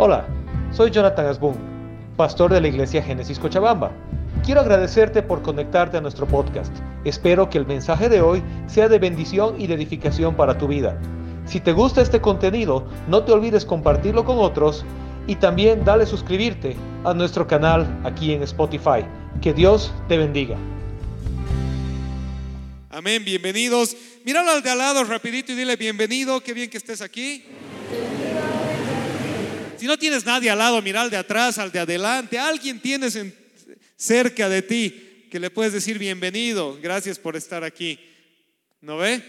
Hola, soy Jonathan Asbun, pastor de la iglesia Génesis Cochabamba. Quiero agradecerte por conectarte a nuestro podcast. Espero que el mensaje de hoy sea de bendición y de edificación para tu vida. Si te gusta este contenido, no te olvides compartirlo con otros y también dale suscribirte a nuestro canal aquí en Spotify. Que Dios te bendiga. Amén, bienvenidos. Míralo al de al lado rapidito y dile bienvenido, qué bien que estés aquí. Si no tienes nadie al lado, mira al de atrás, al de adelante, alguien tienes en, cerca de ti que le puedes decir bienvenido, gracias por estar aquí. ¿No ve?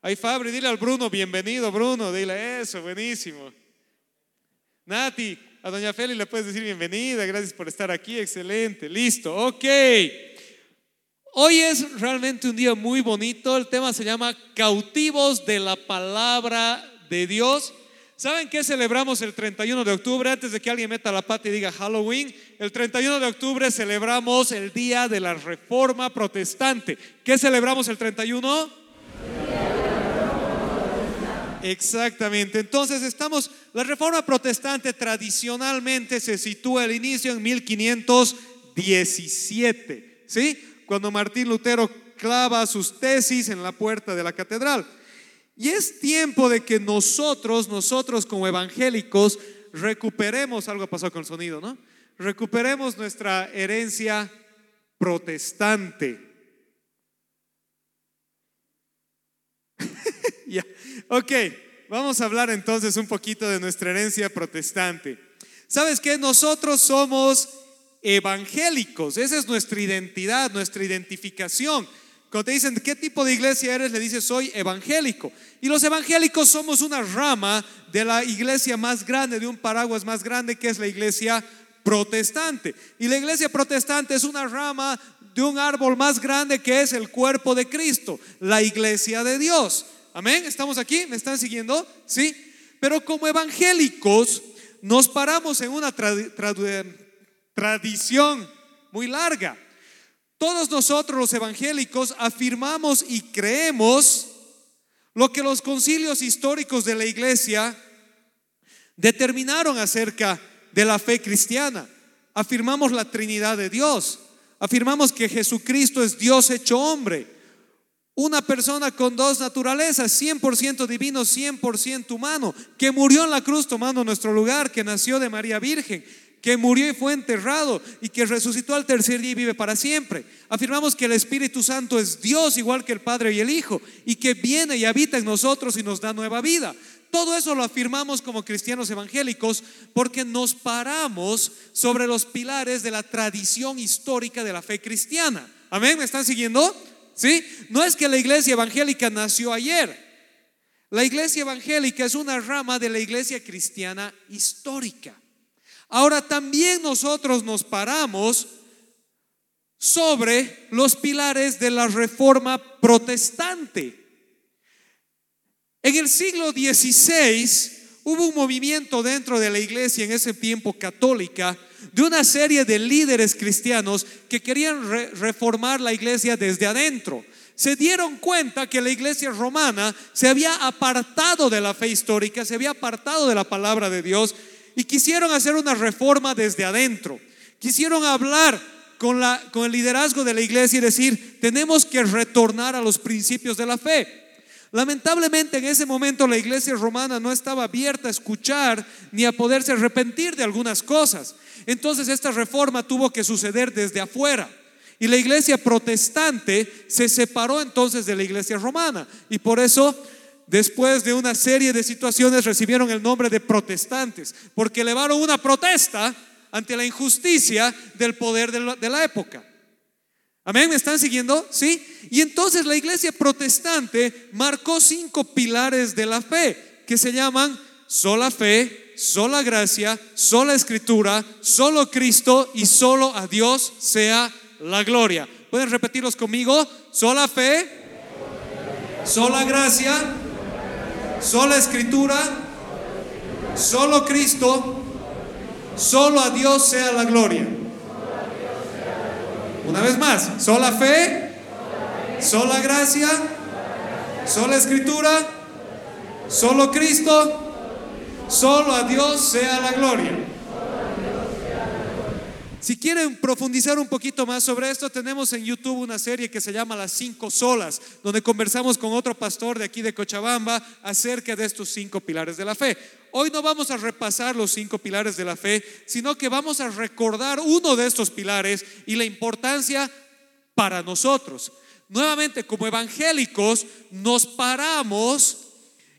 Ahí Fabri, dile al Bruno, bienvenido Bruno, dile eso, buenísimo. Nati, a doña Feli le puedes decir bienvenida, gracias por estar aquí, excelente, listo, ok. Hoy es realmente un día muy bonito, el tema se llama cautivos de la palabra de Dios. ¿Saben qué celebramos el 31 de octubre? Antes de que alguien meta la pata y diga Halloween, el 31 de octubre celebramos el día de la reforma protestante. ¿Qué celebramos el 31? Exactamente. Entonces estamos, la reforma protestante tradicionalmente se sitúa el inicio en 1517, ¿sí? Cuando Martín Lutero clava sus tesis en la puerta de la catedral. Y es tiempo de que nosotros, nosotros como evangélicos, recuperemos, algo pasó con el sonido, ¿no? Recuperemos nuestra herencia protestante. ya, ok, vamos a hablar entonces un poquito de nuestra herencia protestante. ¿Sabes qué? Nosotros somos evangélicos, esa es nuestra identidad, nuestra identificación. Cuando te dicen, ¿qué tipo de iglesia eres? Le dices, soy evangélico. Y los evangélicos somos una rama de la iglesia más grande, de un paraguas más grande que es la iglesia protestante. Y la iglesia protestante es una rama de un árbol más grande que es el cuerpo de Cristo, la iglesia de Dios. Amén, ¿estamos aquí? ¿Me están siguiendo? Sí. Pero como evangélicos nos paramos en una tradición muy larga. Todos nosotros los evangélicos afirmamos y creemos lo que los concilios históricos de la iglesia determinaron acerca de la fe cristiana. Afirmamos la Trinidad de Dios. Afirmamos que Jesucristo es Dios hecho hombre. Una persona con dos naturalezas, 100% divino, 100% humano, que murió en la cruz tomando nuestro lugar, que nació de María Virgen, que murió y fue enterrado y que resucitó al tercer día y vive para siempre. Afirmamos que el Espíritu Santo es Dios igual que el Padre y el Hijo y que viene y habita en nosotros y nos da nueva vida. Todo eso lo afirmamos como cristianos evangélicos porque nos paramos sobre los pilares de la tradición histórica de la fe cristiana. Amén, ¿me están siguiendo? ¿Sí? No es que la iglesia evangélica nació ayer. La iglesia evangélica es una rama de la iglesia cristiana histórica. Ahora también nosotros nos paramos sobre los pilares de la reforma protestante. En el siglo XVI hubo un movimiento dentro de la iglesia en ese tiempo católica de una serie de líderes cristianos que querían reformar la iglesia desde adentro. Se dieron cuenta que la iglesia romana se había apartado de la fe histórica, se había apartado de la palabra de Dios y quisieron hacer una reforma desde adentro. Quisieron hablar con, la, con el liderazgo de la iglesia y decir, tenemos que retornar a los principios de la fe. Lamentablemente en ese momento la iglesia romana no estaba abierta a escuchar ni a poderse arrepentir de algunas cosas. Entonces esta reforma tuvo que suceder desde afuera. Y la iglesia protestante se separó entonces de la iglesia romana. Y por eso después de una serie de situaciones, recibieron el nombre de protestantes, porque elevaron una protesta ante la injusticia del poder de la, época. Amén, ¿me están siguiendo? Sí. Y entonces la iglesia protestante marcó cinco pilares de la fe, que se llaman sola fe, sola gracia, sola escritura, solo Cristo y solo a Dios sea la gloria. ¿Pueden repetirlos conmigo? Sola fe, sola gracia, sola escritura, solo Cristo, solo a Dios sea la gloria. Una vez más, sola fe, sola gracia, sola escritura, solo Cristo, Solo a Dios sea la gloria. Si quieren profundizar un poquito más sobre esto, tenemos en YouTube una serie que se llama Las Cinco Solas, donde conversamos con otro pastor de aquí de Cochabamba acerca de estos cinco pilares de la fe. Hoy no vamos a repasar los cinco pilares de la fe, sino que vamos a recordar uno de estos pilares y la importancia para nosotros. Nuevamente, como evangélicos, nos paramos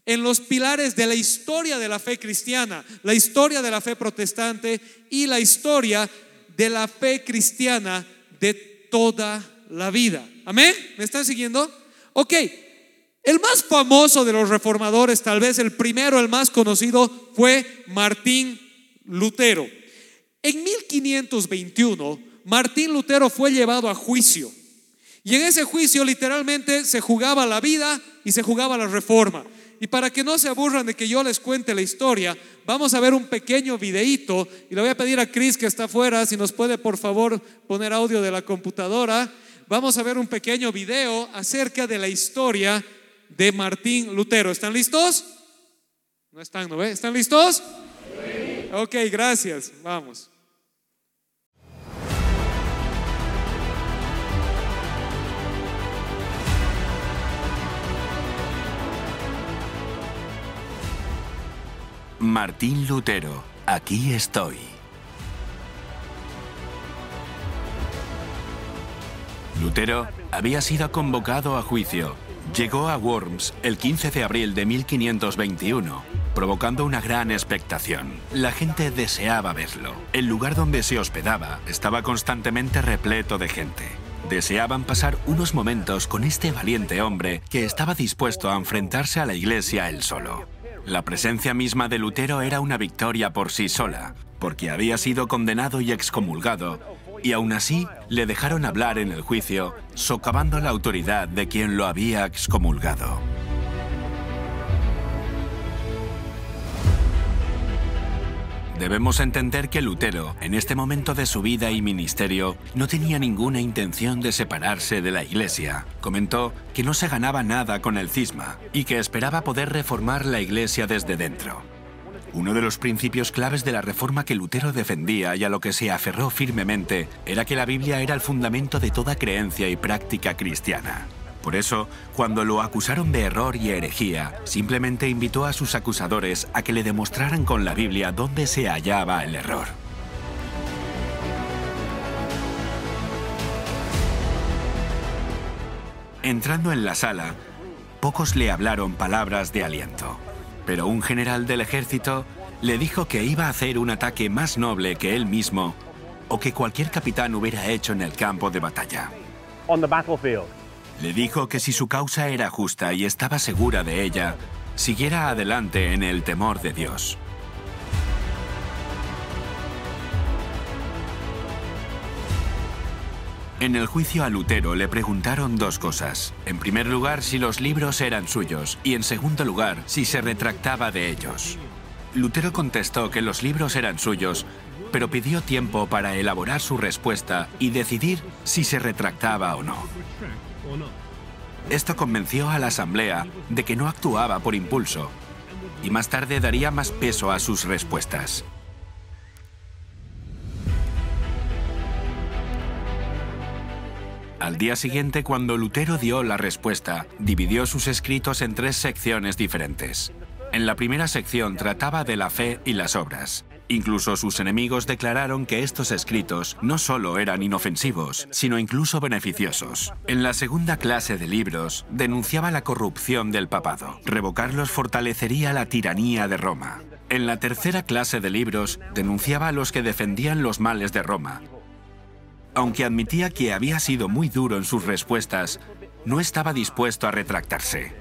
en los pilares de la historia de la fe cristiana, la historia de la fe protestante y la historia de la fe cristiana de toda la vida. Amén. ¿Me están siguiendo? Ok. El más famoso de los reformadores, tal vez el primero, el más conocido, fue Martín Lutero. En 1521, Martín Lutero fue llevado a juicio. Y en ese juicio literalmente se jugaba la vida y se jugaba la reforma. Y para que no se aburran de que yo les cuente la historia, vamos a ver un pequeño videíto y le voy a pedir a Chris que está afuera si nos puede por favor poner audio de la computadora. Vamos a ver un pequeño video acerca de la historia de Martín Lutero. ¿Están listos? No están, ¿no ve? ¿Están listos? Ok, gracias. Vamos. Martín Lutero, aquí estoy. Lutero había sido convocado a juicio. Llegó a Worms el 15 de abril de 1521, provocando una gran expectación. La gente deseaba verlo. El lugar donde se hospedaba estaba constantemente repleto de gente. Deseaban pasar unos momentos con este valiente hombre que estaba dispuesto a enfrentarse a la iglesia él solo. La presencia misma de Lutero era una victoria por sí sola, porque había sido condenado y excomulgado, y aún así le dejaron hablar en el juicio, socavando la autoridad de quien lo había excomulgado. Debemos entender que Lutero, en este momento de su vida y ministerio, no tenía ninguna intención de separarse de la Iglesia. Comentó que no se ganaba nada con el cisma y que esperaba poder reformar la Iglesia desde dentro. Uno de los principios claves de la reforma que Lutero defendía y a lo que se aferró firmemente era que la Biblia era el fundamento de toda creencia y práctica cristiana. Por eso, cuando lo acusaron de error y herejía, simplemente invitó a sus acusadores a que le demostraran con la Biblia dónde se hallaba el error. Entrando en la sala, pocos le hablaron palabras de aliento, pero un general del ejército le dijo que iba a hacer un ataque más noble que él mismo o que cualquier capitán hubiera hecho en el campo de batalla. Le dijo que si su causa era justa y estaba segura de ella, siguiera adelante en el temor de Dios. En el juicio a Lutero le preguntaron dos cosas. En primer lugar, si los libros eran suyos y en segundo lugar, si se retractaba de ellos. Lutero contestó que los libros eran suyos, pero pidió tiempo para elaborar su respuesta y decidir si se retractaba o no. Esto convenció a la Asamblea de que no actuaba por impulso y más tarde daría más peso a sus respuestas. Al día siguiente, cuando Lutero dio la respuesta, dividió sus escritos en tres secciones diferentes. En la primera sección trataba de la fe y las obras. Incluso sus enemigos declararon que estos escritos no solo eran inofensivos, sino incluso beneficiosos. En la segunda clase de libros denunciaba la corrupción del papado. Revocarlos fortalecería la tiranía de Roma. En la tercera clase de libros denunciaba a los que defendían los males de Roma. Aunque admitía que había sido muy duro en sus respuestas, no estaba dispuesto a retractarse.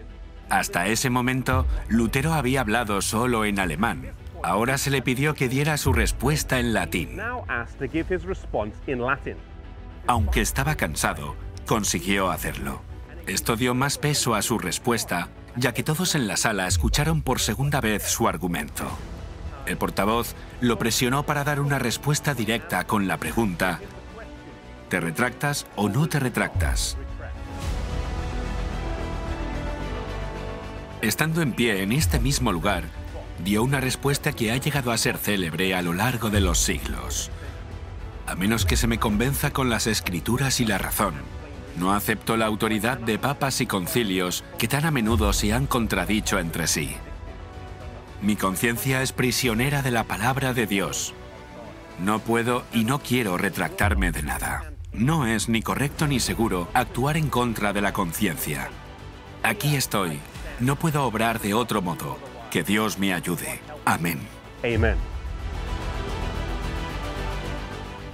Hasta ese momento, Lutero había hablado solo en alemán, Ahora se le pidió que diera su respuesta en latín. Aunque estaba cansado, consiguió hacerlo. Esto dio más peso a su respuesta, ya que todos en la sala escucharon por segunda vez su argumento. El portavoz lo presionó para dar una respuesta directa con la pregunta, ¿te retractas o no te retractas? Estando en pie en este mismo lugar, dio una respuesta que ha llegado a ser célebre a lo largo de los siglos. A menos que se me convenza con las escrituras y la razón, no acepto la autoridad de papas y concilios que tan a menudo se han contradicho entre sí. Mi conciencia es prisionera de la palabra de Dios. No puedo y no quiero retractarme de nada. No es ni correcto ni seguro actuar en contra de la conciencia. Aquí estoy. No puedo obrar de otro modo. Que Dios me ayude. Amén. Amen.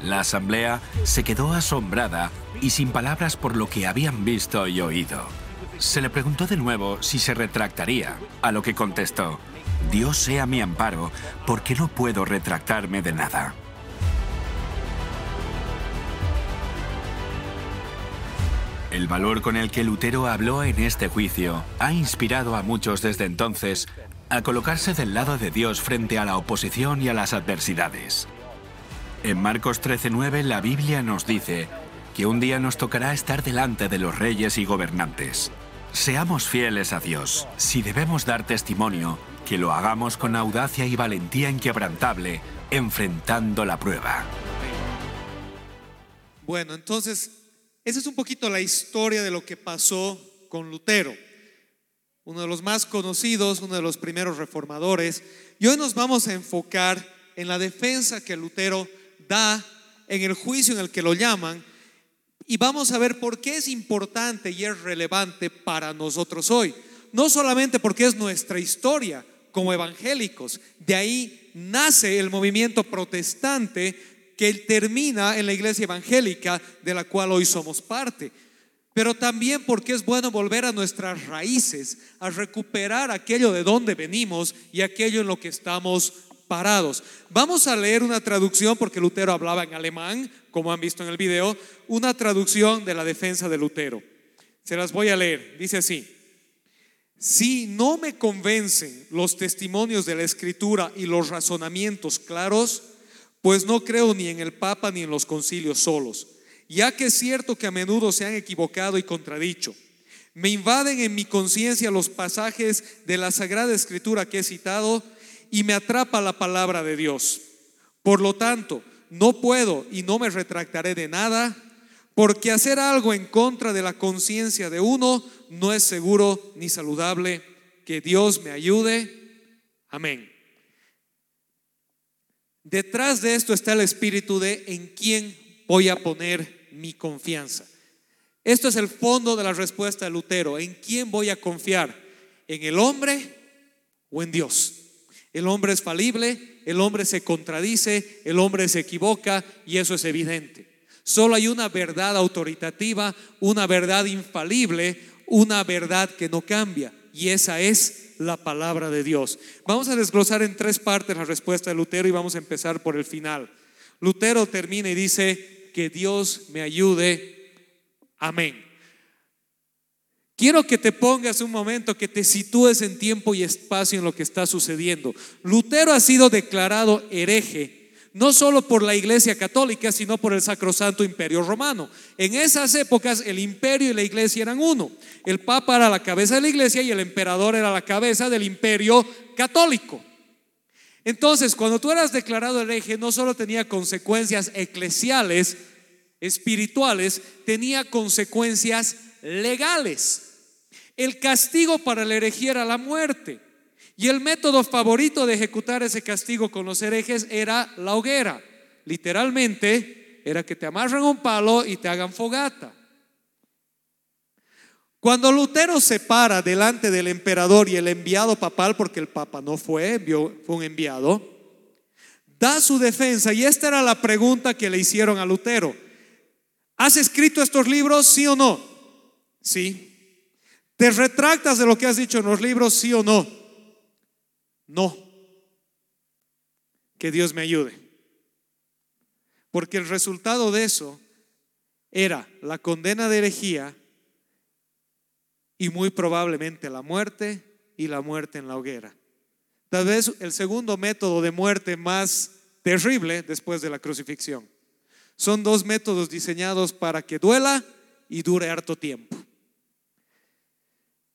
La asamblea se quedó asombrada y sin palabras por lo que habían visto y oído. Se le preguntó de nuevo si se retractaría, a lo que contestó, Dios sea mi amparo, porque no puedo retractarme de nada. El valor con el que Lutero habló en este juicio ha inspirado a muchos desde entonces a colocarse del lado de Dios frente a la oposición y a las adversidades. En Marcos 13:9 la Biblia nos dice que un día nos tocará estar delante de los reyes y gobernantes. Seamos fieles a Dios. Si debemos dar testimonio, que lo hagamos con audacia y valentía inquebrantable, enfrentando la prueba. Bueno, entonces, esa es un poquito la historia de lo que pasó con Lutero, uno de los más conocidos, uno de los primeros reformadores. Y hoy nos vamos a enfocar en la defensa que Lutero da en el juicio en el que lo llaman y vamos a ver por qué es importante y es relevante para nosotros hoy. No solamente porque es nuestra historia como evangélicos, de ahí nace el movimiento protestante que termina en la iglesia evangélica de la cual hoy somos parte, pero también porque es bueno volver a nuestras raíces, a recuperar aquello de donde venimos y aquello en lo que estamos parados. Vamos a leer una traducción, porque Lutero hablaba en alemán, como han visto en el video, una traducción de la defensa de Lutero. Se las voy a leer. Dice así, si no me convencen los testimonios de la escritura y los razonamientos claros, pues no creo ni en el Papa ni en los concilios solos, ya que es cierto que a menudo se han equivocado y contradicho. Me invaden en mi conciencia los pasajes de la Sagrada Escritura que he citado y me atrapa la palabra de Dios. Por lo tanto, no puedo y no me retractaré de nada, porque hacer algo en contra de la conciencia de uno no es seguro ni saludable. Que Dios me ayude. Amén. Detrás de esto está el espíritu de en quién voy a poner mi confianza. Esto es el fondo de la respuesta de Lutero. ¿En quién voy a confiar? ¿En el hombre o en Dios? El hombre es falible, el hombre se contradice, el hombre se equivoca y eso es evidente. Solo hay una verdad autoritativa, una verdad infalible, una verdad que no cambia y esa es la palabra de Dios. Vamos a desglosar en tres partes la respuesta de Lutero y vamos a empezar por el final. Lutero termina y dice, que Dios me ayude. Amén. Quiero que te pongas un momento, que te sitúes en tiempo y espacio en lo que está sucediendo. Lutero ha sido declarado hereje, no solo por la Iglesia Católica, sino por el Sacrosanto Imperio Romano. En esas épocas el imperio y la Iglesia eran uno. El Papa era la cabeza de la Iglesia y el emperador era la cabeza del imperio católico. Entonces, cuando tú eras declarado hereje, no solo tenía consecuencias eclesiales, espirituales, tenía consecuencias legales. El castigo para el herejía era la muerte. Y el método favorito de ejecutar ese castigo con los herejes era la hoguera. Literalmente era que te amarran un palo y te hagan fogata. Cuando Lutero se para delante del emperador y el enviado papal, porque el papa no fue, fue un enviado, da su defensa y esta era la pregunta que le hicieron a Lutero. ¿Has escrito estos libros, sí o no? Sí. ¿Te retractas de lo que has dicho en los libros, sí o no? No. Que Dios me ayude. Porque el resultado de eso era la condena de herejía y muy probablemente la muerte y la muerte en la hoguera. Tal vez el segundo método de muerte más terrible después de la crucifixión. Son dos métodos diseñados para que duela y dure harto tiempo.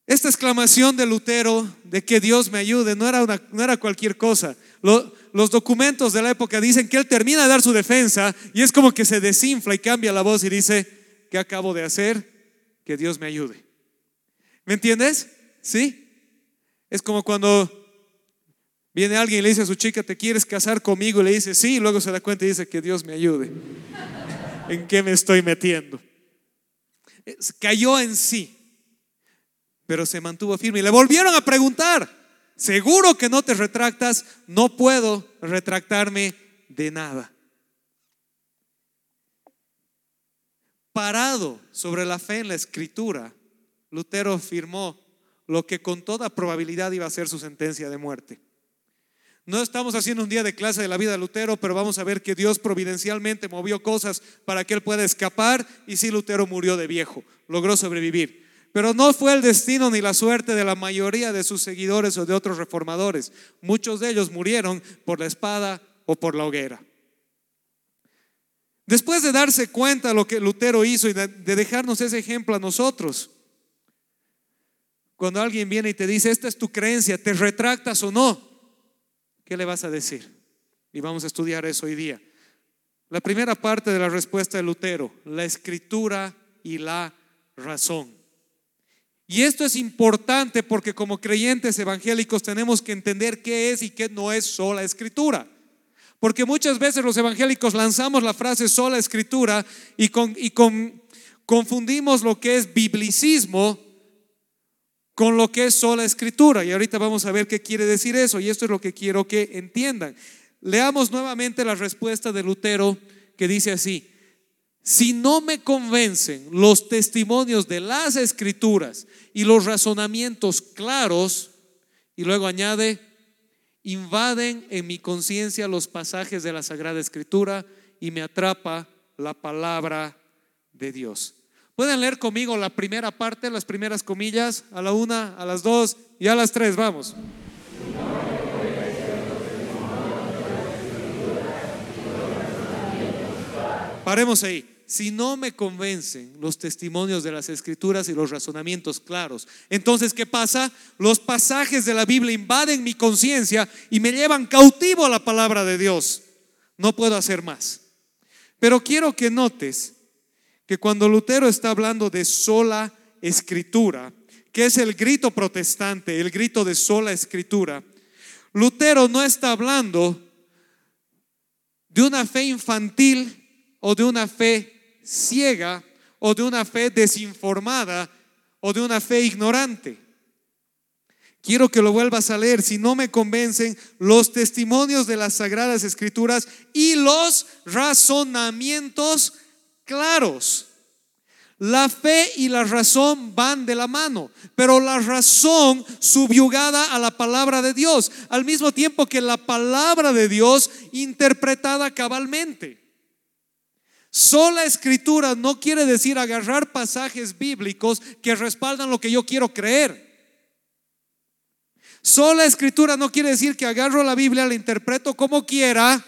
Esta exclamación de Lutero de que Dios me ayude no era, una, no era cualquier cosa. los documentos de la época dicen que él termina de dar su defensa y es como que se desinfla y cambia la voz y dice, ¿qué acabo de hacer? Que Dios me ayude. ¿Me entiendes? ¿Sí? Es como cuando viene alguien y le dice a su chica, ¿te quieres casar conmigo? Y le dice, sí, y luego se da cuenta y dice, que Dios me ayude. ¿En qué me estoy metiendo? Cayó en sí pero se mantuvo firme. Y le volvieron a preguntar, seguro que no te retractas, no puedo retractarme de nada. Parado sobre la fe en la escritura, Lutero firmó lo que con toda probabilidad iba a ser su sentencia de muerte. No estamos haciendo un día de clase de la vida de Lutero, pero vamos a ver que Dios providencialmente movió cosas para que él pueda escapar y sí Lutero murió de viejo, logró sobrevivir. Pero no fue el destino ni la suerte de la mayoría de sus seguidores o de otros reformadores. Muchos de ellos murieron por la espada o por la hoguera. Después de darse cuenta de lo que Lutero hizo y de dejarnos ese ejemplo a nosotros, cuando alguien viene y te dice, esta es tu creencia, ¿te retractas o no? ¿Qué le vas a decir? Y vamos a estudiar eso hoy día. La primera parte de la respuesta de Lutero, la escritura y la razón. Y esto es importante porque como creyentes evangélicos tenemos que entender qué es y qué no es sola escritura. Porque muchas veces los evangélicos lanzamos la frase sola escritura y, confundimos lo que es biblicismo con lo que es sola escritura. Y ahorita vamos a ver qué quiere decir eso. Y esto es lo que quiero que entiendan. Leamos nuevamente la respuesta de Lutero que dice así. Si no me convencen los testimonios de las escrituras y los razonamientos claros, y luego añade, invaden en mi conciencia los pasajes de la Sagrada Escritura y me atrapa la palabra de Dios. Pueden leer conmigo la primera parte, las primeras comillas, a la una, a las dos y a las tres, vamos. Paremos ahí si no me convencen los testimonios de las escrituras y los razonamientos claros. Entonces, ¿qué pasa? Los pasajes de la Biblia invaden mi conciencia y me llevan cautivo a la palabra de Dios. No puedo hacer más. Pero quiero que notes que cuando Lutero está hablando de sola escritura, que es el grito protestante, el grito de sola escritura, Lutero no está hablando de una fe infantil o de una fe ciega o de una fe desinformada o de una fe ignorante. Quiero que lo vuelvas a leer. Si no me convencen los testimonios de las sagradas escrituras y los razonamientos claros. La fe y la razón van de la mano, pero la razón subyugada a la palabra de Dios, al mismo tiempo que la palabra de Dios interpretada cabalmente. Sola escritura no quiere decir agarrar pasajes bíblicos que respaldan lo que yo quiero creer. Sola escritura no quiere decir que agarro la Biblia, la interpreto como quiera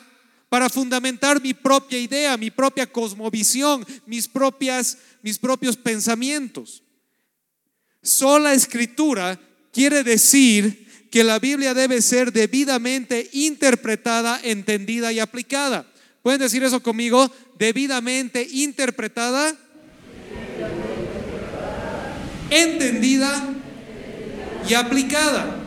para fundamentar mi propia idea, mi propia cosmovisión, mis, propias, mis propios pensamientos. Sola escritura quiere decir que la Biblia debe ser debidamente interpretada, entendida y aplicada. ¿Pueden decir eso conmigo? Debidamente interpretada, entendida y aplicada.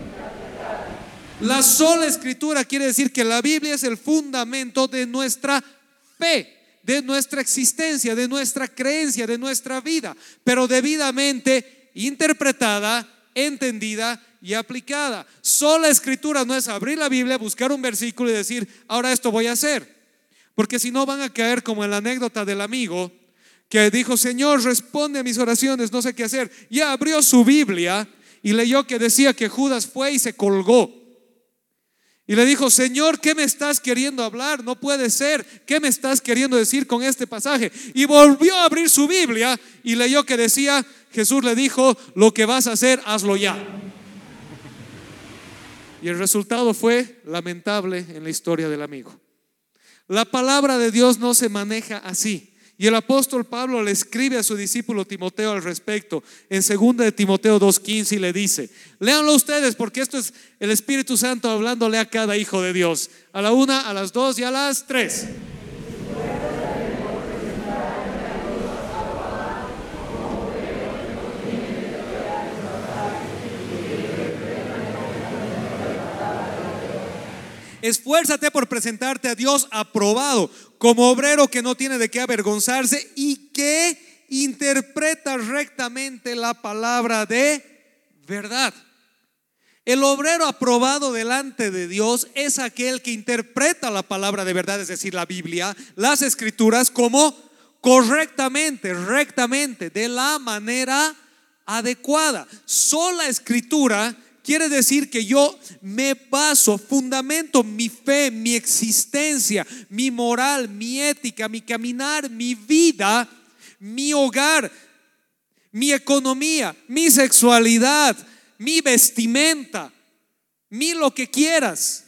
La sola escritura quiere decir que la Biblia es el fundamento de nuestra fe, de nuestra existencia, de nuestra creencia, de nuestra vida, pero debidamente interpretada, entendida y aplicada. Sola escritura no es abrir la Biblia, buscar un versículo y decir, ahora esto voy a hacer. Porque si no van a caer como en la anécdota del amigo que dijo, Señor, responde a mis oraciones, no sé qué hacer. Y abrió su Biblia y leyó que decía que Judas fue y se colgó. Y le dijo, Señor, ¿qué me estás queriendo hablar? No puede ser. ¿Qué me estás queriendo decir con este pasaje? Y volvió a abrir su Biblia y leyó que decía, Jesús le dijo, lo que vas a hacer, hazlo ya. Y el resultado fue lamentable en la historia del amigo. La palabra de Dios no se maneja así. Y el apóstol Pablo le escribe a su discípulo Timoteo al respecto en 2 de Timoteo 2.15 y le dice, léanlo ustedes porque esto es el Espíritu Santo hablándole a cada hijo de Dios. A la una, a las dos y a las tres. Esfuérzate por presentarte a Dios aprobado, como obrero que no tiene de qué avergonzarse y que interpreta rectamente la palabra de verdad. El obrero aprobado delante de Dios es aquel que interpreta la palabra de verdad, es decir, la Biblia, las escrituras, como correctamente, rectamente, de la manera adecuada. Sola escritura quiere decir que yo me baso, fundamento mi fe, mi existencia, mi moral, mi ética, mi caminar, mi vida, mi hogar, mi economía, mi sexualidad, mi vestimenta, mi lo que quieras,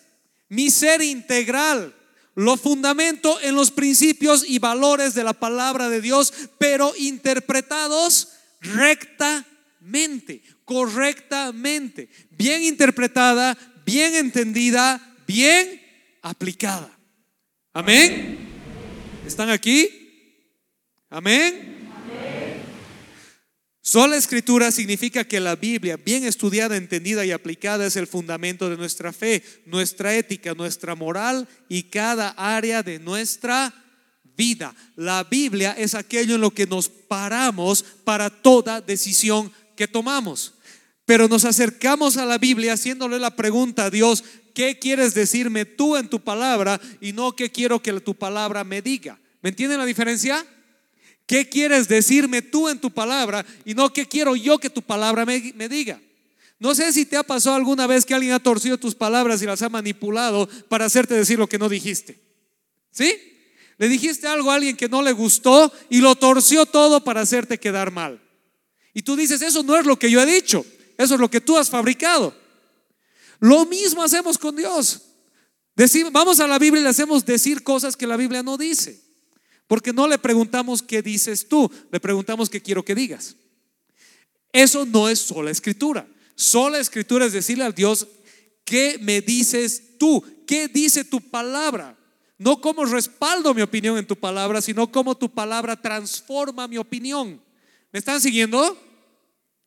mi ser integral. Lo fundamento en los principios y valores de la palabra de Dios, pero interpretados rectamente correctamente, bien interpretada, bien entendida, bien aplicada. Amén. ¿Están aquí? Amén. Sola escritura significa que la Biblia, bien estudiada, entendida y aplicada, es el fundamento de nuestra fe, nuestra ética, nuestra moral y cada área de nuestra vida. La Biblia es aquello en lo que nos paramos para toda decisión tomamos. Pero nos acercamos a la Biblia haciéndole la pregunta a Dios, ¿qué quieres decirme tú en tu palabra y no qué quiero que tu palabra me diga? ¿Me entienden la diferencia? ¿Qué quieres decirme tú en tu palabra y no qué quiero yo que tu palabra me, me diga? No sé si te ha pasado alguna vez que alguien ha torcido tus palabras y las ha manipulado para hacerte decir lo que no dijiste. ¿Sí? Le dijiste algo a alguien que no le gustó y lo torció todo para hacerte quedar mal. Y tú dices, eso no es lo que yo he dicho, eso es lo que tú has fabricado. Lo mismo hacemos con Dios. vamos a la Biblia y le hacemos decir cosas que la Biblia no dice. Porque no le preguntamos qué dices tú, le preguntamos qué quiero que digas. Eso no es sola escritura. Sola escritura es decirle a Dios, ¿qué me dices tú? ¿Qué dice tu palabra? No como respaldo mi opinión en tu palabra, sino como tu palabra transforma mi opinión. ¿Me están siguiendo?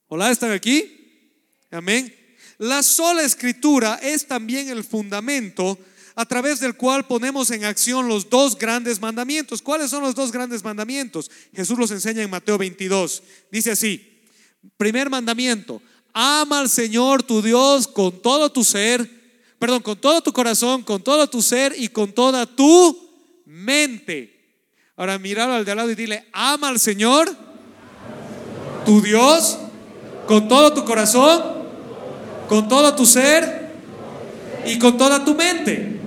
Hola, ¿están aquí? Amén. La sola escritura es también el fundamento a través del cual ponemos en acción los dos grandes mandamientos. ¿Cuáles son los dos grandes mandamientos? Jesús los enseña en Mateo 22. Dice así, primer mandamiento, ama al Señor tu Dios con todo tu ser, perdón, con todo tu corazón, con todo tu ser y con toda tu mente. Ahora mirar al de al lado y dile, ama al Señor tu Dios con todo tu corazón, con todo tu ser y con toda tu mente.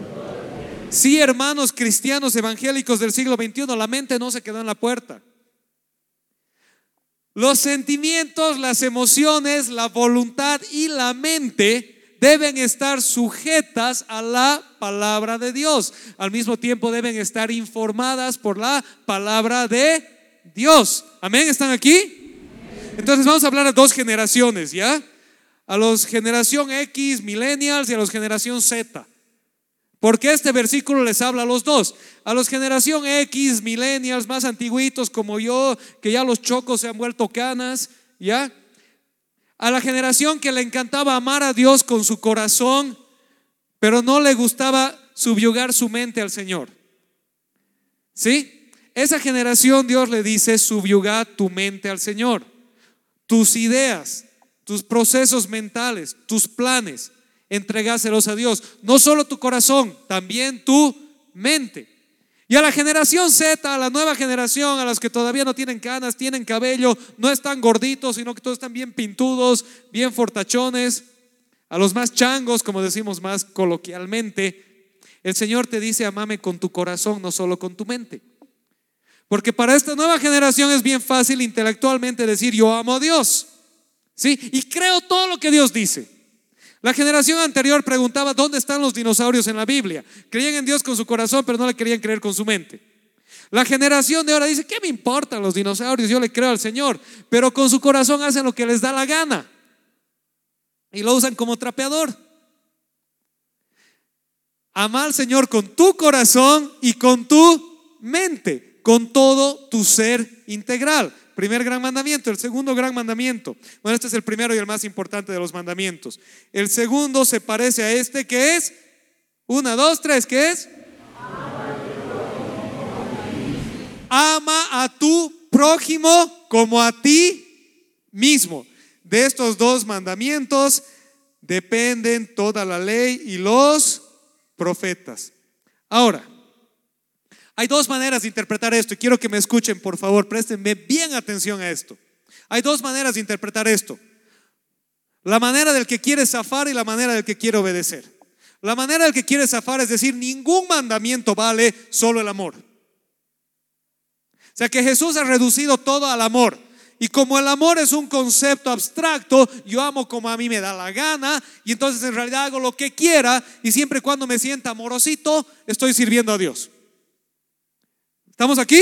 Sí, hermanos cristianos evangélicos del siglo XXI, la mente no se quedó en la puerta. Los sentimientos, las emociones, la voluntad y la mente deben estar sujetas a la palabra de Dios. Al mismo tiempo deben estar informadas por la palabra de Dios. Amén, ¿están aquí? Entonces vamos a hablar a dos generaciones, ¿ya? A los generación X, millennials y a los generación Z. Porque este versículo les habla a los dos. A los generación X, millennials más antiguitos como yo, que ya los chocos se han vuelto canas, ¿ya? A la generación que le encantaba amar a Dios con su corazón, pero no le gustaba subyugar su mente al Señor. ¿Sí? Esa generación Dios le dice, subyuga tu mente al Señor tus ideas, tus procesos mentales, tus planes, entregáselos a Dios. No solo tu corazón, también tu mente. Y a la generación Z, a la nueva generación, a los que todavía no tienen canas, tienen cabello, no están gorditos, sino que todos están bien pintudos, bien fortachones, a los más changos, como decimos más coloquialmente, el Señor te dice, amame con tu corazón, no solo con tu mente. Porque para esta nueva generación es bien fácil intelectualmente decir yo amo a Dios. ¿Sí? Y creo todo lo que Dios dice. La generación anterior preguntaba dónde están los dinosaurios en la Biblia. Creían en Dios con su corazón, pero no le querían creer con su mente. La generación de ahora dice, ¿qué me importan los dinosaurios? Yo le creo al Señor, pero con su corazón hacen lo que les da la gana y lo usan como trapeador. Ama al Señor con tu corazón y con tu mente, con todo tu ser integral. Primer gran mandamiento. El segundo gran mandamiento. Bueno, este es el primero y el más importante de los mandamientos. El segundo se parece a este que es, una, dos, tres, ¿qué es? Ama a tu prójimo como a ti mismo. De estos dos mandamientos dependen toda la ley y los profetas. Ahora, hay dos maneras de interpretar esto y quiero que me escuchen, por favor, préstenme bien atención a esto. Hay dos maneras de interpretar esto. La manera del que quiere zafar y la manera del que quiere obedecer. La manera del que quiere zafar es decir, ningún mandamiento vale, solo el amor. O sea que Jesús ha reducido todo al amor. Y como el amor es un concepto abstracto, yo amo como a mí me da la gana y entonces en realidad hago lo que quiera y siempre cuando me sienta amorosito estoy sirviendo a Dios. ¿Estamos aquí?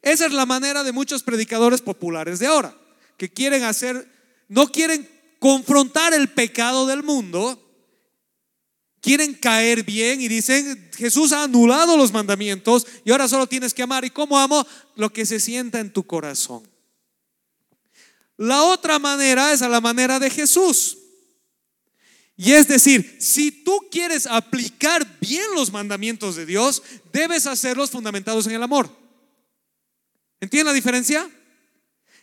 Esa es la manera de muchos predicadores populares de ahora, que quieren hacer, no quieren confrontar el pecado del mundo, quieren caer bien y dicen, Jesús ha anulado los mandamientos y ahora solo tienes que amar. ¿Y cómo amo? Lo que se sienta en tu corazón. La otra manera es a la manera de Jesús. Y es decir, si tú quieres aplicar bien los mandamientos de Dios, debes hacerlos fundamentados en el amor. ¿Entienden la diferencia?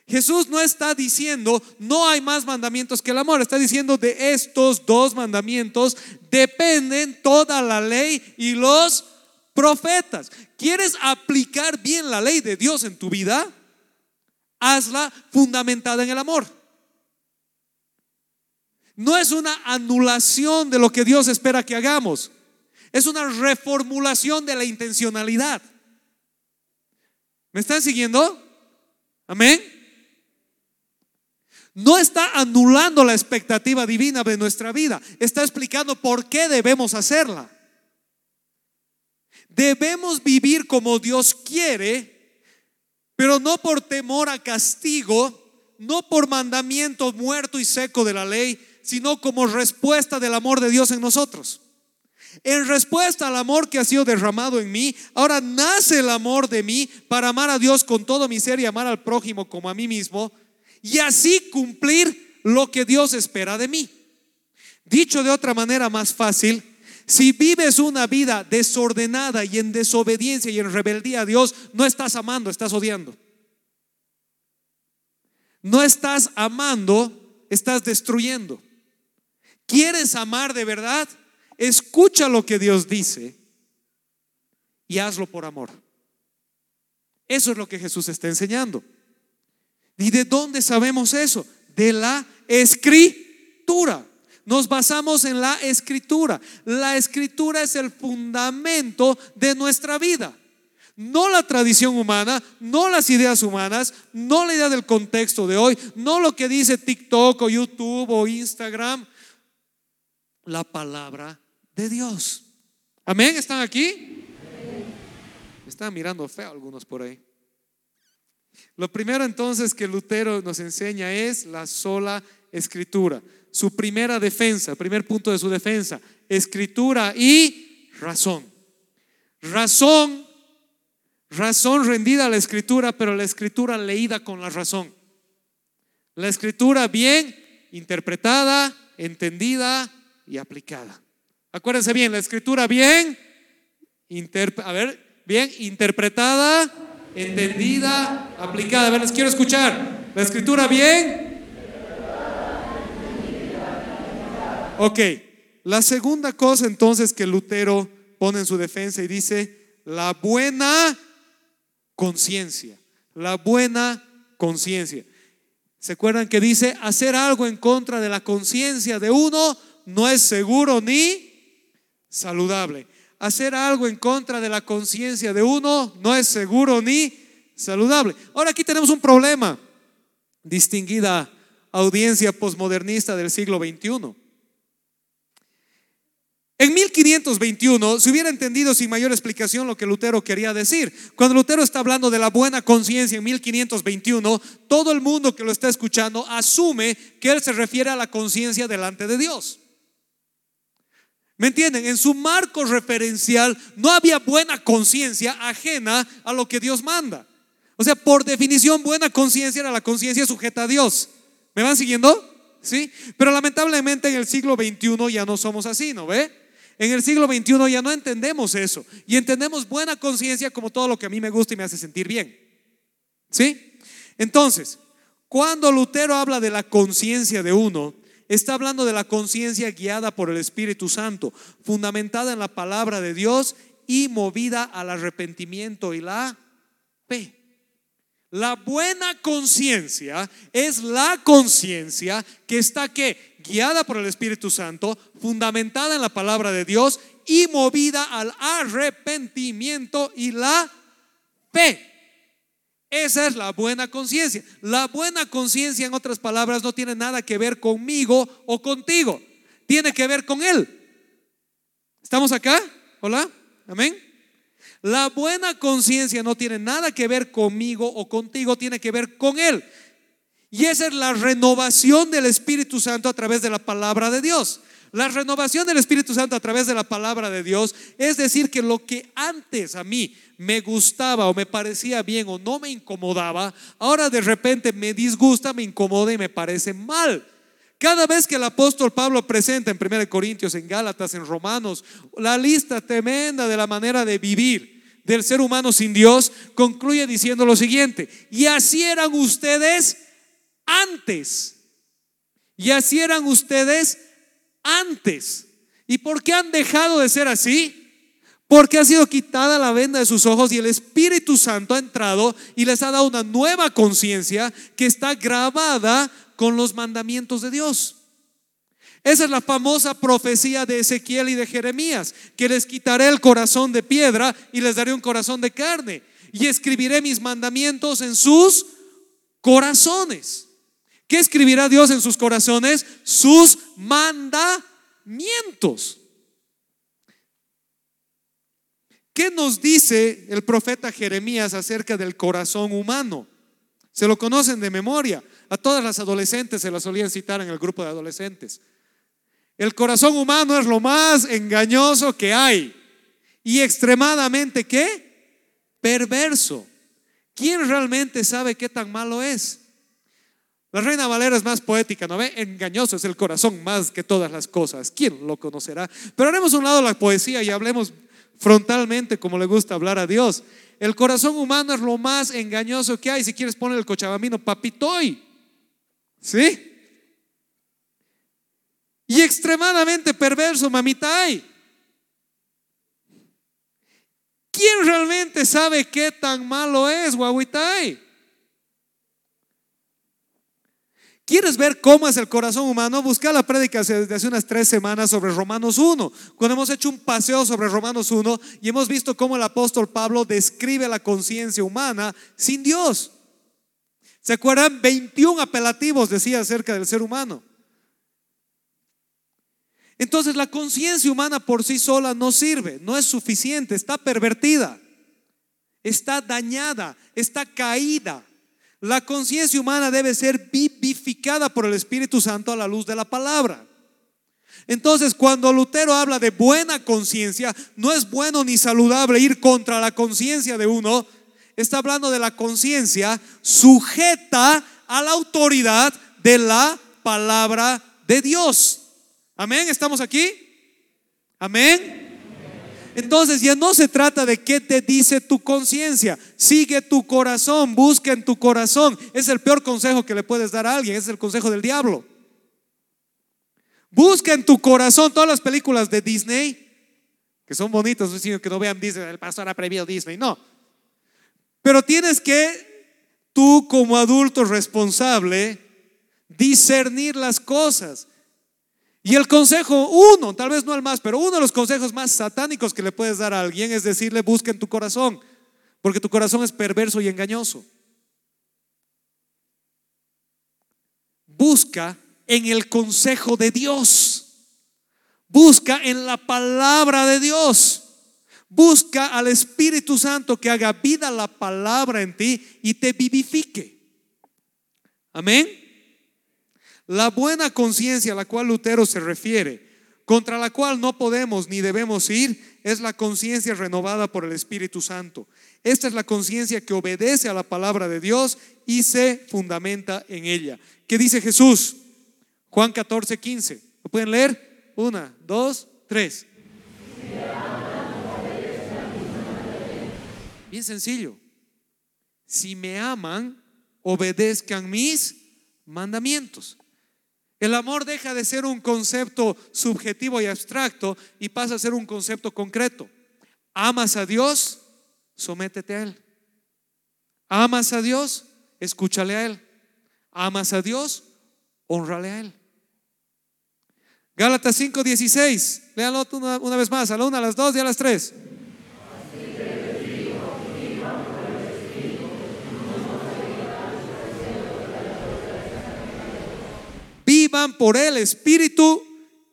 Jesús no está diciendo, no hay más mandamientos que el amor, está diciendo de estos dos mandamientos dependen toda la ley y los profetas. ¿Quieres aplicar bien la ley de Dios en tu vida? Hazla fundamentada en el amor. No es una anulación de lo que Dios espera que hagamos. Es una reformulación de la intencionalidad. ¿Me están siguiendo? Amén. No está anulando la expectativa divina de nuestra vida. Está explicando por qué debemos hacerla. Debemos vivir como Dios quiere, pero no por temor a castigo, no por mandamiento muerto y seco de la ley, sino como respuesta del amor de Dios en nosotros. En respuesta al amor que ha sido derramado en mí, ahora nace el amor de mí para amar a Dios con todo mi ser y amar al prójimo como a mí mismo y así cumplir lo que Dios espera de mí. Dicho de otra manera más fácil, si vives una vida desordenada y en desobediencia y en rebeldía a Dios, no estás amando, estás odiando. No estás amando, estás destruyendo. ¿Quieres amar de verdad? Escucha lo que Dios dice y hazlo por amor. Eso es lo que Jesús está enseñando. ¿Y de dónde sabemos eso? De la escritura. Nos basamos en la escritura. La escritura es el fundamento de nuestra vida. No la tradición humana, no las ideas humanas, no la idea del contexto de hoy, no lo que dice TikTok o YouTube o Instagram, la palabra de Dios. Amén, ¿están aquí? Están mirando feo algunos por ahí. Lo primero entonces que Lutero nos enseña es la sola escritura. Su primera defensa, primer punto de su defensa, escritura y razón. Razón, razón rendida a la escritura, pero la escritura leída con la razón. La escritura bien interpretada, entendida, y aplicada. Acuérdense bien, la escritura bien, a ver, bien interpretada, entendida, aplicada. A ver, les quiero escuchar. La escritura bien. Ok, la segunda cosa entonces que Lutero pone en su defensa y dice, la buena conciencia, la buena conciencia. ¿Se acuerdan que dice hacer algo en contra de la conciencia de uno no es seguro ni saludable. Hacer algo en contra de la conciencia de uno no es seguro ni saludable. Ahora aquí tenemos un problema, distinguida audiencia posmodernista del siglo XXI. En 1521 se hubiera entendido sin mayor explicación lo que Lutero quería decir. Cuando Lutero está hablando de la buena conciencia en 1521, todo el mundo que lo está escuchando asume que él se refiere a la conciencia delante de Dios. ¿Me entienden? En su marco referencial no había buena conciencia ajena a lo que Dios manda. O sea, por definición, buena conciencia era la conciencia sujeta a Dios. ¿Me van siguiendo? ¿Sí? Pero lamentablemente en el siglo XXI ya no somos así, ¿no ve? En el siglo XXI ya no entendemos eso y entendemos buena conciencia como todo lo que a mí me gusta y me hace sentir bien. ¿Sí? Entonces, cuando Lutero habla de la conciencia de uno, está hablando de la conciencia guiada por el Espíritu Santo, fundamentada en la palabra de Dios y movida al arrepentimiento y la fe. La buena conciencia es la conciencia que está que guiada por el Espíritu Santo, fundamentada en la palabra de Dios y movida al arrepentimiento y la fe. Esa es la buena conciencia. La buena conciencia, en otras palabras, no tiene nada que ver conmigo o contigo. Tiene que ver con Él. ¿Estamos acá? Hola. Amén. La buena conciencia no tiene nada que ver conmigo o contigo, tiene que ver con Él. Y esa es la renovación del Espíritu Santo a través de la palabra de Dios. La renovación del Espíritu Santo a través de la palabra de Dios es decir que lo que antes a mí me gustaba o me parecía bien o no me incomodaba, ahora de repente me disgusta, me incomoda y me parece mal. Cada vez que el apóstol Pablo presenta en 1 Corintios, en Gálatas, en Romanos, la lista tremenda de la manera de vivir del ser humano sin Dios, concluye diciendo lo siguiente, y así eran ustedes antes. Y así eran ustedes antes. ¿Y por qué han dejado de ser así? Porque ha sido quitada la venda de sus ojos y el Espíritu Santo ha entrado y les ha dado una nueva conciencia que está grabada con los mandamientos de Dios. Esa es la famosa profecía de Ezequiel y de Jeremías, que les quitaré el corazón de piedra y les daré un corazón de carne y escribiré mis mandamientos en sus corazones. ¿Qué escribirá Dios en sus corazones? Sus mandamientos. ¿Qué nos dice el profeta Jeremías acerca del corazón humano? Se lo conocen de memoria. A todas las adolescentes se las solían citar en el grupo de adolescentes. El corazón humano es lo más engañoso que hay y extremadamente qué? Perverso. ¿Quién realmente sabe qué tan malo es? La Reina Valera es más poética, ¿no ve? Engañoso es el corazón más que todas las cosas. ¿Quién lo conocerá? Pero haremos un lado la poesía y hablemos frontalmente como le gusta hablar a Dios. El corazón humano es lo más engañoso que hay. Si quieres poner el cochabamino, papitoy. ¿Sí? Y extremadamente perverso, mamitay. ¿Quién realmente sabe qué tan malo es, guaguitay? ¿Quieres ver cómo es el corazón humano? Busca la prédica desde hace unas tres semanas sobre Romanos 1, cuando hemos hecho un paseo sobre Romanos 1 y hemos visto cómo el apóstol Pablo describe la conciencia humana sin Dios. ¿Se acuerdan? 21 apelativos decía acerca del ser humano. Entonces la conciencia humana por sí sola no sirve, no es suficiente, está pervertida, está dañada, está caída. La conciencia humana debe ser vivificada por el Espíritu Santo a la luz de la palabra. Entonces, cuando Lutero habla de buena conciencia, no es bueno ni saludable ir contra la conciencia de uno. Está hablando de la conciencia sujeta a la autoridad de la palabra de Dios. Amén, ¿estamos aquí? Amén. Entonces ya no se trata de qué te dice tu conciencia. Sigue tu corazón, busca en tu corazón. Es el peor consejo que le puedes dar a alguien, es el consejo del diablo. Busca en tu corazón todas las películas de Disney, que son bonitas, no que no vean Disney, el pastor ha prohibido Disney, no. Pero tienes que tú como adulto responsable discernir las cosas. Y el consejo, uno, tal vez no el más, pero uno de los consejos más satánicos que le puedes dar a alguien es decirle, busca en tu corazón, porque tu corazón es perverso y engañoso. Busca en el consejo de Dios. Busca en la palabra de Dios. Busca al Espíritu Santo que haga vida la palabra en ti y te vivifique. Amén. La buena conciencia a la cual Lutero se refiere, contra la cual no podemos ni debemos ir, es la conciencia renovada por el Espíritu Santo. Esta es la conciencia que obedece a la palabra de Dios y se fundamenta en ella. ¿Qué dice Jesús? Juan 14, 15. ¿Lo pueden leer? Una, dos, tres. Bien sencillo. Si me aman, obedezcan mis mandamientos. El amor deja de ser un concepto subjetivo y abstracto y pasa a ser un concepto concreto. Amas a Dios, sométete a Él. Amas a Dios, escúchale a Él. Amas a Dios, honrale a Él. Gálatas 5:16, léalo una, una vez más, a la una, a las dos y a las tres. Vivan por el Espíritu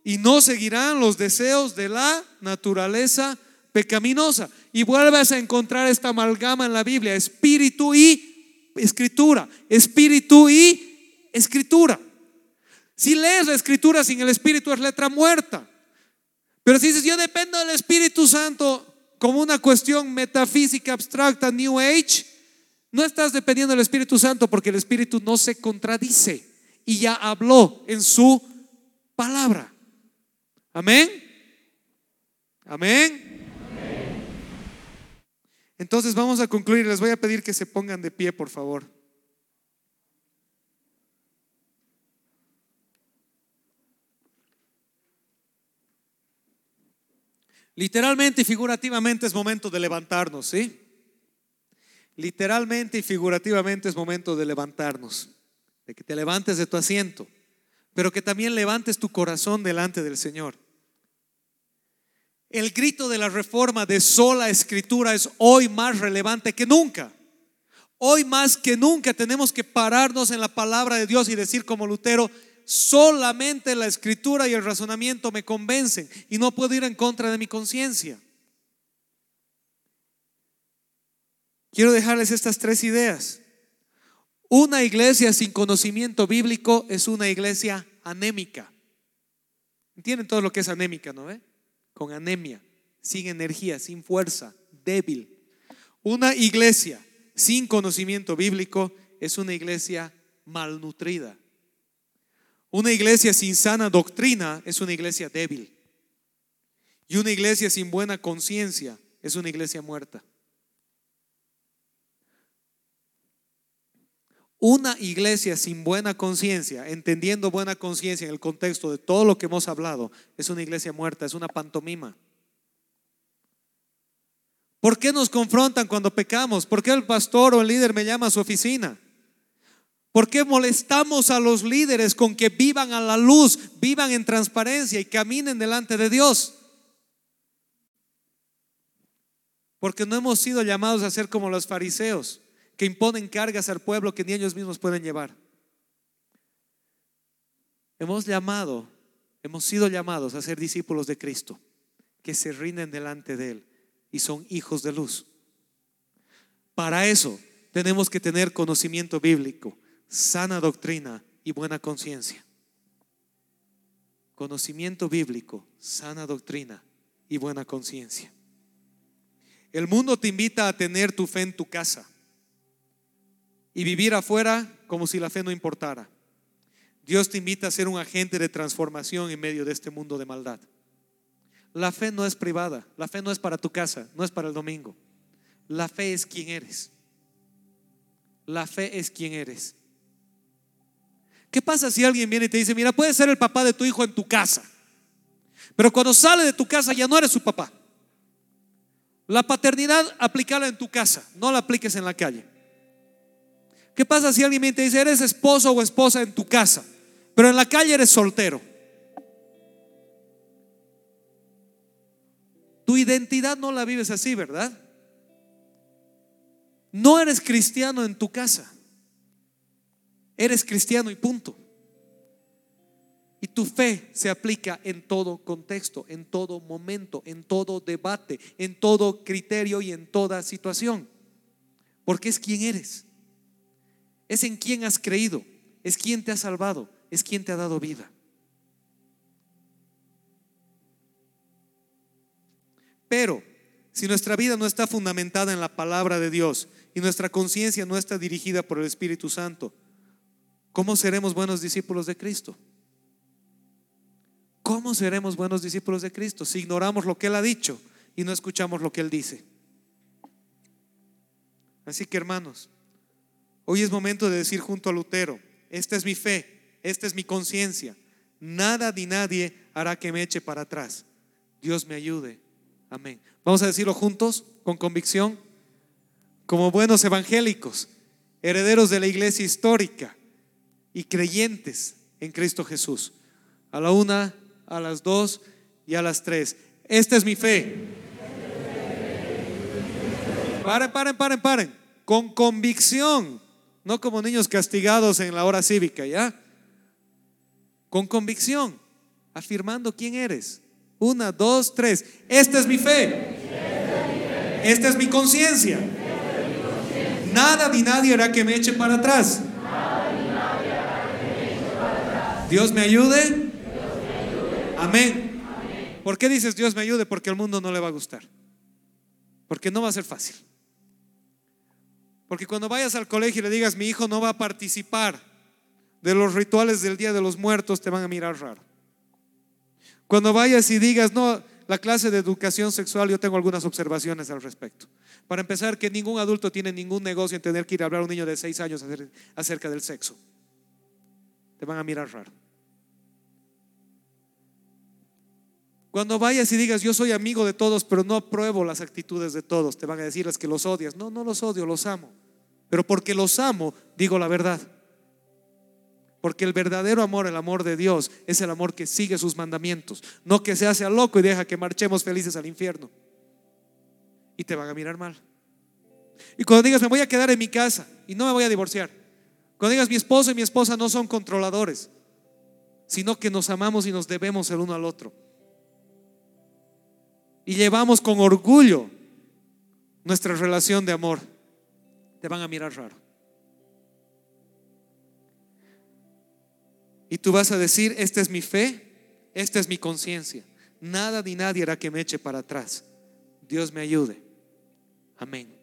y no seguirán los deseos de la naturaleza pecaminosa. Y vuelves a encontrar esta amalgama en la Biblia, espíritu y escritura, espíritu y escritura. Si lees la escritura sin el espíritu es letra muerta. Pero si dices, yo dependo del Espíritu Santo como una cuestión metafísica abstracta, New Age, no estás dependiendo del Espíritu Santo porque el Espíritu no se contradice y ya habló en su palabra. Amén. Amén. Entonces vamos a concluir. Les voy a pedir que se pongan de pie, por favor. Literalmente y figurativamente es momento de levantarnos, ¿sí? Literalmente y figurativamente es momento de levantarnos, de que te levantes de tu asiento, pero que también levantes tu corazón delante del Señor. El grito de la reforma de sola escritura es hoy más relevante que nunca. Hoy más que nunca tenemos que pararnos en la palabra de Dios y decir como Lutero, solamente la escritura y el razonamiento me convencen y no puedo ir en contra de mi conciencia. Quiero dejarles estas tres ideas. Una iglesia sin conocimiento bíblico es una iglesia anémica. ¿Entienden todo lo que es anémica, no ve? con anemia, sin energía, sin fuerza, débil. Una iglesia sin conocimiento bíblico es una iglesia malnutrida. Una iglesia sin sana doctrina es una iglesia débil. Y una iglesia sin buena conciencia es una iglesia muerta. Una iglesia sin buena conciencia, entendiendo buena conciencia en el contexto de todo lo que hemos hablado, es una iglesia muerta, es una pantomima. ¿Por qué nos confrontan cuando pecamos? ¿Por qué el pastor o el líder me llama a su oficina? ¿Por qué molestamos a los líderes con que vivan a la luz, vivan en transparencia y caminen delante de Dios? Porque no hemos sido llamados a ser como los fariseos que imponen cargas al pueblo que ni ellos mismos pueden llevar. Hemos llamado, hemos sido llamados a ser discípulos de Cristo, que se rinden delante de Él y son hijos de luz. Para eso tenemos que tener conocimiento bíblico, sana doctrina y buena conciencia. Conocimiento bíblico, sana doctrina y buena conciencia. El mundo te invita a tener tu fe en tu casa y vivir afuera como si la fe no importara. Dios te invita a ser un agente de transformación en medio de este mundo de maldad. La fe no es privada, la fe no es para tu casa, no es para el domingo. La fe es quien eres. La fe es quien eres. ¿Qué pasa si alguien viene y te dice, mira, puedes ser el papá de tu hijo en tu casa, pero cuando sale de tu casa ya no eres su papá? La paternidad aplícala en tu casa, no la apliques en la calle. ¿Qué pasa si alguien te dice, eres esposo o esposa en tu casa, pero en la calle eres soltero? Tu identidad no la vives así, ¿verdad? No eres cristiano en tu casa. Eres cristiano y punto. Y tu fe se aplica en todo contexto, en todo momento, en todo debate, en todo criterio y en toda situación. Porque es quien eres. Es en quien has creído. Es quien te ha salvado. Es quien te ha dado vida. Pero si nuestra vida no está fundamentada en la palabra de Dios y nuestra conciencia no está dirigida por el Espíritu Santo, ¿cómo seremos buenos discípulos de Cristo? ¿Cómo seremos buenos discípulos de Cristo si ignoramos lo que Él ha dicho y no escuchamos lo que Él dice? Así que hermanos, hoy es momento de decir junto a Lutero, esta es mi fe, esta es mi conciencia, nada ni nadie hará que me eche para atrás. Dios me ayude. Amén. Vamos a decirlo juntos, con convicción, como buenos evangélicos, herederos de la iglesia histórica y creyentes en Cristo Jesús. A la una, a las dos y a las tres. Esta es mi fe. Paren, paren, paren, paren. Con convicción. No como niños castigados en la hora cívica, ¿ya? Con convicción. Afirmando quién eres. Una, dos, tres. Esta es mi fe. Esta es mi conciencia. Nada ni nadie hará que me eche para atrás. Dios me ayude. Amén. ¿Por qué dices Dios me ayude? Porque al mundo no le va a gustar. Porque no va a ser fácil. Porque cuando vayas al colegio y le digas, mi hijo no va a participar de los rituales del Día de los Muertos, te van a mirar raro. Cuando vayas y digas, no, la clase de educación sexual, yo tengo algunas observaciones al respecto. Para empezar, que ningún adulto tiene ningún negocio en tener que ir a hablar a un niño de seis años acerca del sexo. Te van a mirar raro. Cuando vayas y digas, yo soy amigo de todos, pero no apruebo las actitudes de todos, te van a decir es que los odias. No, no los odio, los amo. Pero porque los amo, digo la verdad. Porque el verdadero amor, el amor de Dios, es el amor que sigue sus mandamientos, no que se hace a loco y deja que marchemos felices al infierno. Y te van a mirar mal. Y cuando digas, me voy a quedar en mi casa y no me voy a divorciar. Cuando digas, mi esposo y mi esposa no son controladores, sino que nos amamos y nos debemos el uno al otro y llevamos con orgullo nuestra relación de amor, te van a mirar raro. Y tú vas a decir, esta es mi fe, esta es mi conciencia. Nada ni nadie hará que me eche para atrás. Dios me ayude. Amén.